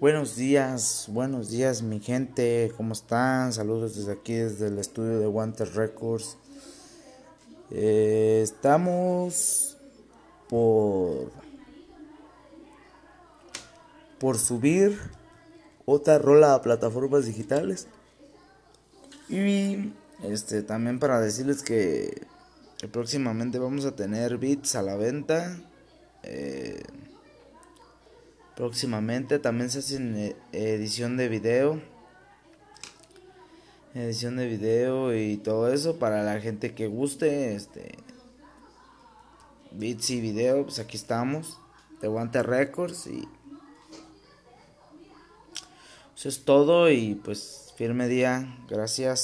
Buenos días, buenos días mi gente, ¿cómo están? Saludos desde aquí, desde el estudio de Wanted Records. Eh, estamos por, por subir otra rola a plataformas digitales. Y este también para decirles que próximamente vamos a tener beats a la venta. Eh, próximamente también se hace eh, edición de video. Edición de video y todo eso para la gente que guste. Este beats y video, pues aquí estamos. De Guante Records y eso es todo y pues firme día. Gracias.